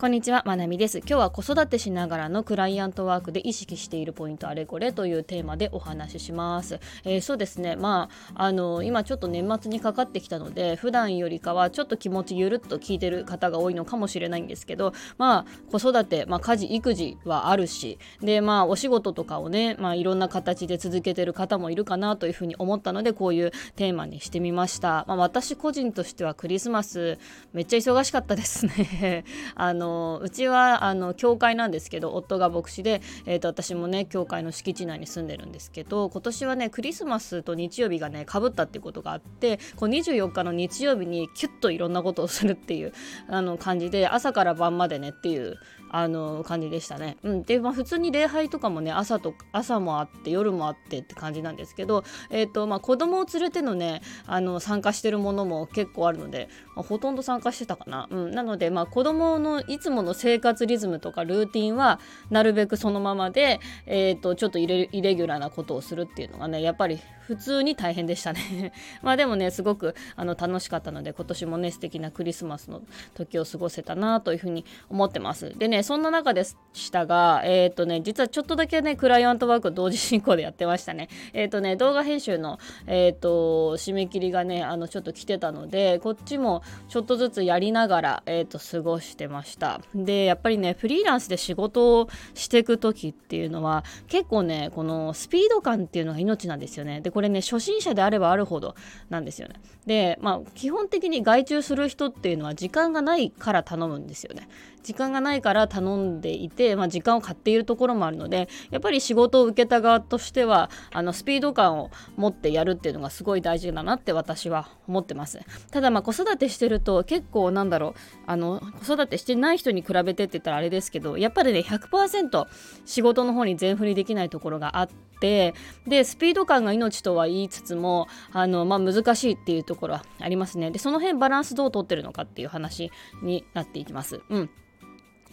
こんにちは、まなみです。今日は子育てしながらのクライアントワークで意識しているポイントあれこれというテーマでお話しします。えー、そうですね、まあ、あの、今ちょっと年末にかかってきたので、普段よりかはちょっと気持ちゆるっと聞いてる方が多いのかもしれないんですけど、まあ、子育て、まあ、家事、育児はあるし、で、まあ、お仕事とかをね、まあ、いろんな形で続けてる方もいるかなというふうに思ったので、こういうテーマにしてみました。まあ、私個人としてはクリスマス、めっちゃ忙しかったですね。あのうちはあの教会なんですけど夫が牧師で、えーと、私もね教会の敷地内に住んでるんですけど今年はねクリスマスと日曜日がねかぶったっていうことがあってこう24日の日曜日にキュッといろんなことをするっていうあの感じで朝から晩までねっていうあの感じでしたね。うん、で、まあ、普通に礼拝とかもね朝と朝もあって夜もあってって感じなんですけど、えーとまあ、子供を連れてのねあの参加してるものも結構あるので、まあ、ほとんど参加してたかな。うん、なので、まあ、子供のいつもの生活リズムとかルーティンはなるべくそのままで、えーと、ちょっとイレイレギュラーなことをするっていうのがねやっぱり普通に大変でしたね。まあでもねすごくあの楽しかったので今年もね素敵なクリスマスの時を過ごせたなというふうに思ってます。でねそんな中でしたがえっ、ー、とね実はちょっとだけねクライアントワーク同時進行でやってましたね。えっ、ー、とね動画編集のえっ、ー、と締め切りがねあのちょっと来てたのでこっちもちょっとずつやりながらえっ、と過ごしてました。でやっぱりねフリーランスで仕事をしていく時っていうのは結構ねこのスピード感っていうのが命なんですよね。でこれこれね初心者であればあるほどなんですよね。でまあ基本的に外注する人っていうのは時間がないから頼むんですよね。時間がないから頼んでいて、まあ、時間を買っているところもあるのでやっぱり仕事を受けた側としてはあのスピード感を持ってやるっていうのがすごい大事だなって私は思ってます。ただまあ子育てしてると結構なんだろうあの子育てしてない人に比べてって言ったらあれですけどやっぱりね100%仕事の方に全振りできないところがあってでスピード感が命とは言いつつもあの、まあ、難しいっていうところはありますね。でその辺バランスどうとってるのかっていう話になっていきます。うん。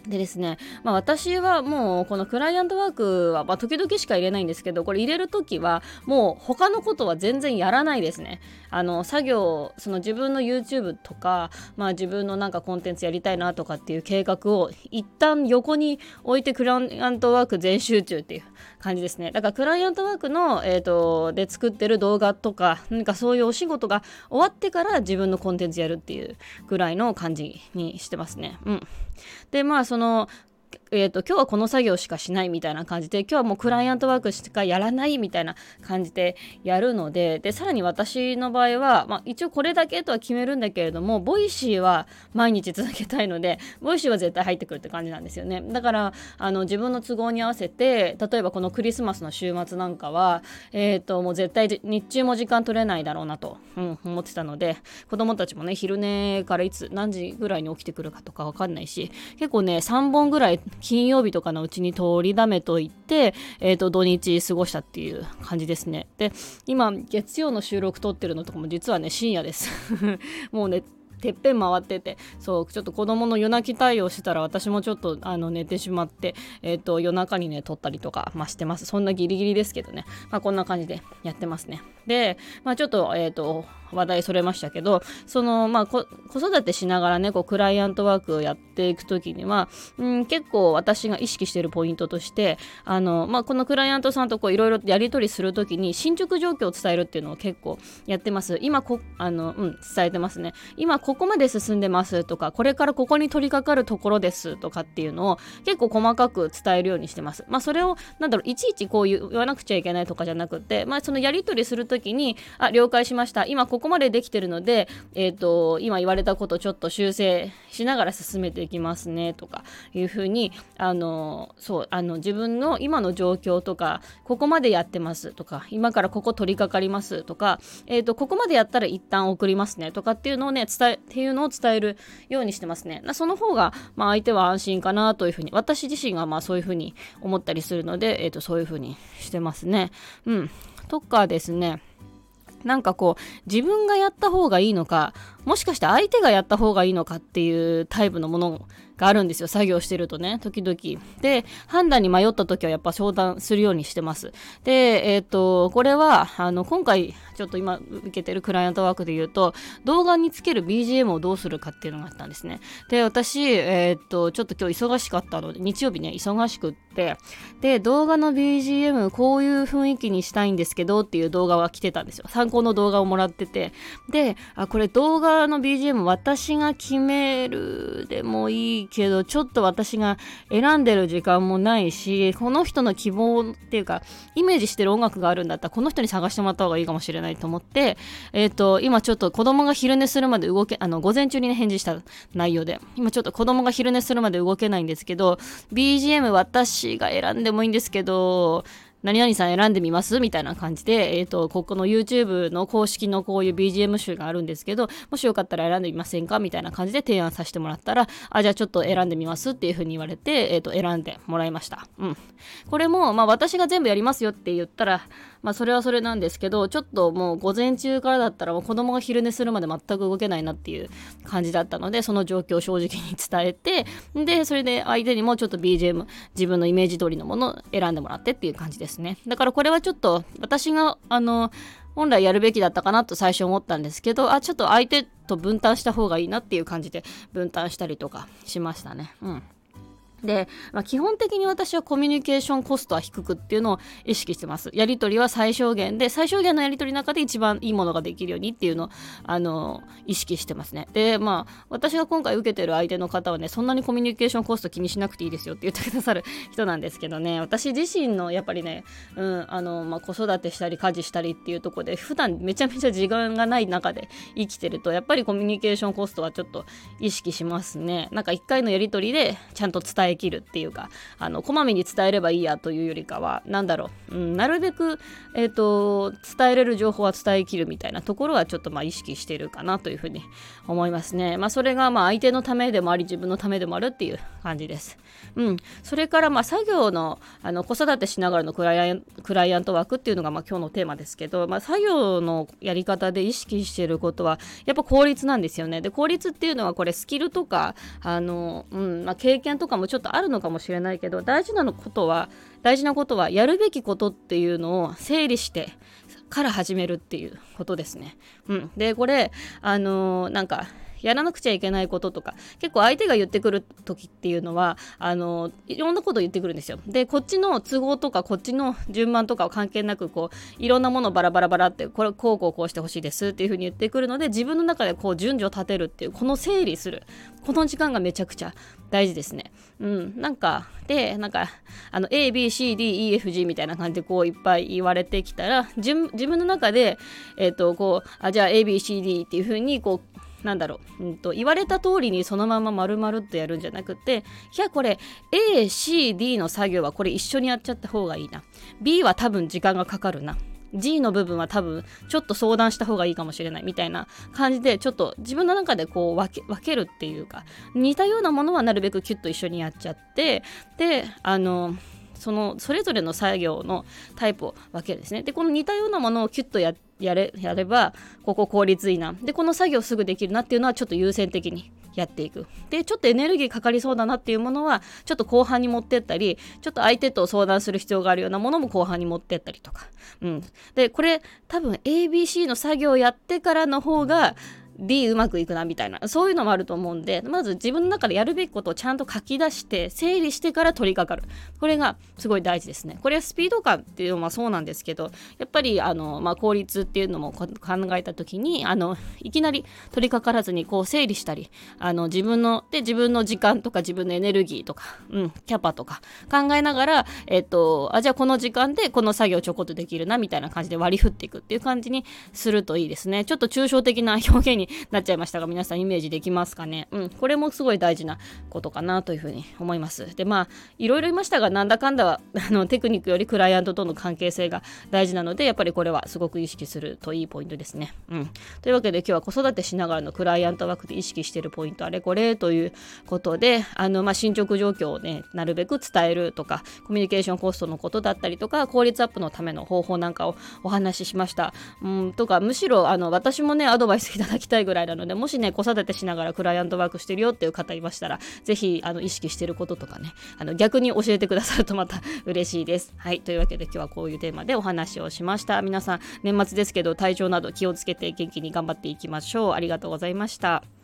でですね、まあ、私はもうこのクライアントワークは、まあ、時々しか入れないんですけどこれ入れる時はもう他のことは全然やらないですね。あの作業その自分の YouTube とか、まあ、自分のなんかコンテンツやりたいなとかっていう計画を一旦横に置いてクライアントワーク全集中っていう感じですね。だからクライアントワークの、えーと、で作ってる動画とか何かそういうお仕事が終わってから自分のコンテンツやるっていうぐらいの感じにしてますね。うん。でまあそのえーと、今日はこの作業しかしないみたいな感じで今日はもうクライアントワークしかやらないみたいな感じでやるのででさらに私の場合は、まあ、一応これだけとは決めるんだけれども Voicy は毎日続けたいので Voicy は絶対入ってくるって感じなんですよね。だからあの自分の都合に合わせて例えばこのクリスマスの週末なんかは、えーと、もう絶対日中も時間取れないだろうなと、うん、思ってたので子供たちもね昼寝からいつ何時ぐらいに起きてくるかとか分かんないし結構ね3本ぐらい金曜日とかのうちに取りだめといて、えー、と土日過ごしたっていう感じですね。で、今、月曜の収録撮ってるのとかも実はね、深夜です。もうね、てっぺん回っててそうちょっと子供の夜泣き対応してたら私もちょっとあの寝てしまって、えーと、夜中にね撮ったりとか、まあ、してますそんなギリギリですけどね、まあ、こんな感じでやってますねで、まあ、ちょっと,、えーと、話題それましたけどその、まあ、子育てしながらねこうクライアントワークをやっていく時には、うん、結構私が意識しているポイントとしてあの、まあ、このクライアントさんといろいろやり取りする時に進捗状況を伝えるっていうのを結構やってます。今こあの、うん、伝えてますね。今ここまで進んでますとかこれからここに取り掛かるところですとかっていうのを結構細かく伝えるようにしてます。まあそれをなんだろういちいちこう言わなくちゃいけないとかじゃなくてまあそのやり取りすると時にあ了解しました今ここまでできてるのでえ、ー、と今言われたことちょっと修正しながら進めていきますねとかいうふうにあのそうあの自分の今の状況とかここまでやってますとか今からここ取り掛かりますとかえ、ー、とここまでやったら一旦送りますねとかっていうのをね伝えっていうのを伝えるようにしてますね。その方が、まあ、相手は安心かなというふうに、私自身がまあそういうふうに思ったりするので、えっ、ー、と、そういうふうにしてますね。うん。とかですね、なんかこう、自分がやった方がいいのか、もしかして相手がやった方がいいのかっていうタイプのものがあるんですよ。作業してるとね。時々。で判断に迷った時はやっぱ相談するようにしてます。でえっ、ー、とこれはあの今回ちょっと今受けてるクライアントワークで言うと動画につける BGM をどうするかっていうのがあったんですね。で私えっ、ー、とちょっと今日忙しかったので日曜日ね忙しくってで動画の BGM こういう雰囲気にしたいんですけどっていう動画が来てたんですよ。参考の動画をもらってて。であこれ動画の BGM 私が決めるでもいいけど、ちょっと私が選んでる時間もないし、この人の希望っていうか、イメージしてる音楽があるんだったら、この人に探してもらった方がいいかもしれないと思って、えっ、ー、と、今ちょっと子供が昼寝するまで動け、あの、午前中に、ね、返事した内容で、今ちょっと子供が昼寝するまで動けないんですけど、BGM 私が選んでもいいんですけど、何々さん選んでみます？みたいな感じで、えっ、ー、と、ここの YouTube の公式のこういう BGM 集があるんですけど、もしよかったら選んでみませんか？みたいな感じで提案させてもらったら、あ、じゃあちょっと選んでみますっていうふうに言われて、えっ、ー、と、選んでもらいました。うん。これも、まあ私が全部やりますよって言ったら、まあそれはそれなんですけど、ちょっともう午前中からだったらもう子供が昼寝するまで全く動けないなっていう感じだったので、その状況を正直に伝えて、で、それで相手にもちょっと BGM、自分のイメージ通りのものを選んでもらってっていう感じですね。だからこれはちょっと私が、あの、本来やるべきだったかなと最初思ったんですけど、あ、ちょっと相手と分担した方がいいなっていう感じで分担したりとかしましたね。うん。で、まあ、基本的に私はコミュニケーションコストは低くっていうのを意識してます。やり取りは最小限で、最小限のやり取りの中で一番いいものができるようにっていうのを、あの、意識してますね。で、まあ、私が今回受けてる相手の方はね、そんなにコミュニケーションコスト気にしなくていいですよって言ってくださる人なんですけどね、私自身のやっぱりね、うん、あの、まあ、子育てしたり家事したりっていうとこで、普段めちゃめちゃ時間がない中で生きてると、やっぱりコミュニケーションコストはちょっと意識しますね。なんか一回のやり取りでちゃんと伝ええきるっていうか、あのこまめに伝えればいいやというよりかは何だろう、うん、なるべく、えーと、伝えれる情報は伝えきるみたいなところはちょっとまあ意識してるかなというふうに 思いますね。まあ、それがまあ相手のためでもあり自分のためでもあるっていう感じです。うん、それからまあ作業のあの子育てしながらのクライアンクライアントワークっていうのがまあ今日のテーマですけど、まあ、作業のやり方で意識していることはやっぱ効率なんですよね。で効率っていうのはこれスキルとかあの、うんまあ、経験とかもちょっとょっとあるのかもしれないけど大事なのことは大事なことはやるべきことっていうのを整理してから始めるっていうことですね。うん、でこれあのー、なんかやらなくちゃいけないこととか結構相手が言ってくる時っていうのはあのいろんなことを言ってくるんですよ。でこっちの都合とかこっちの順番とかは関係なくこういろんなものをバラバラバラってこれこうこうこうしてほしいですっていうふうに言ってくるので自分の中でこう順序を立てるっていうこの整理する。この時間がめちゃくちゃ大事ですね。うん、なんかでなんかあの ABCDEFG みたいな感じでこういっぱい言われてきたら自分の中で、えーと、こうあじゃあ ABCD っていう風にこうなんだろう、うんと、言われた通りにそのまま丸々っとやるんじゃなくていやこれ ACD の作業はこれ一緒にやっちゃった方がいいな。B は多分時間がかかるな。G の部分は多分ちょっと相談した方がいいかもしれないみたいな感じでちょっと自分の中でこう分けるっていうか似たようなものはなるべくキュッと一緒にやっちゃってであのそのそれぞれの作業のタイプを分けるですねでこの似たようなものをキュッとややれやればここ効率いいな。でこの作業すぐできるなっていうのはちょっと優先的にやっていく。でちょっとエネルギーかかりそうだなっていうものはちょっと後半に持ってったりちょっと相手と相談する必要があるようなものも後半に持ってったりとか、うん、でこれ多分 ABC の作業やってからの方が D うまくいくなみたいな。そういうのもあると思うんでまず自分の中でやるべきことをちゃんと書き出して整理してから取り掛かる。これがすごい大事ですね。これはスピード感っていうのはそうなんですけどやっぱりあの、まあ、効率っていうのも考えた時にあのいきなり取り掛からずにこう整理したりあの自分ので自分の時間とか自分のエネルギーとか、うん、キャパとか考えながら、えっと、あじゃあこの時間でこの作業ちょこっとできるなみたいな感じで割り振っていくっていう感じにするといいですね。ちょっと抽象的な表現になっちゃいましたが皆さんイメージできますかね？うんこれもすごい大事なことかなというふうに思います。でまあいろいろ言いましたがなんだかんだあのテクニックよりクライアントとの関係性が大事なのでやっぱりこれはすごく意識するといいポイントですね。うん。というわけで今日は子育てしながらのクライアントワークで意識してるポイントあれこれということであのまあ進捗状況をねなるべく伝えるとかコミュニケーションコストのことだったりとか効率アップのための方法なんかをお話ししました。うんとかむしろあの私もねアドバイスいただきたいたいぐらいなのでもしね子育てしながらクライアントワークしてるよっていう方いましたら是非あの意識してることとかねあの逆に教えてくださるとまた嬉しいです。はいというわけで今日はこういうテーマでお話をしました皆さん年末ですけど体調など気をつけて元気に頑張っていきましょうありがとうございました。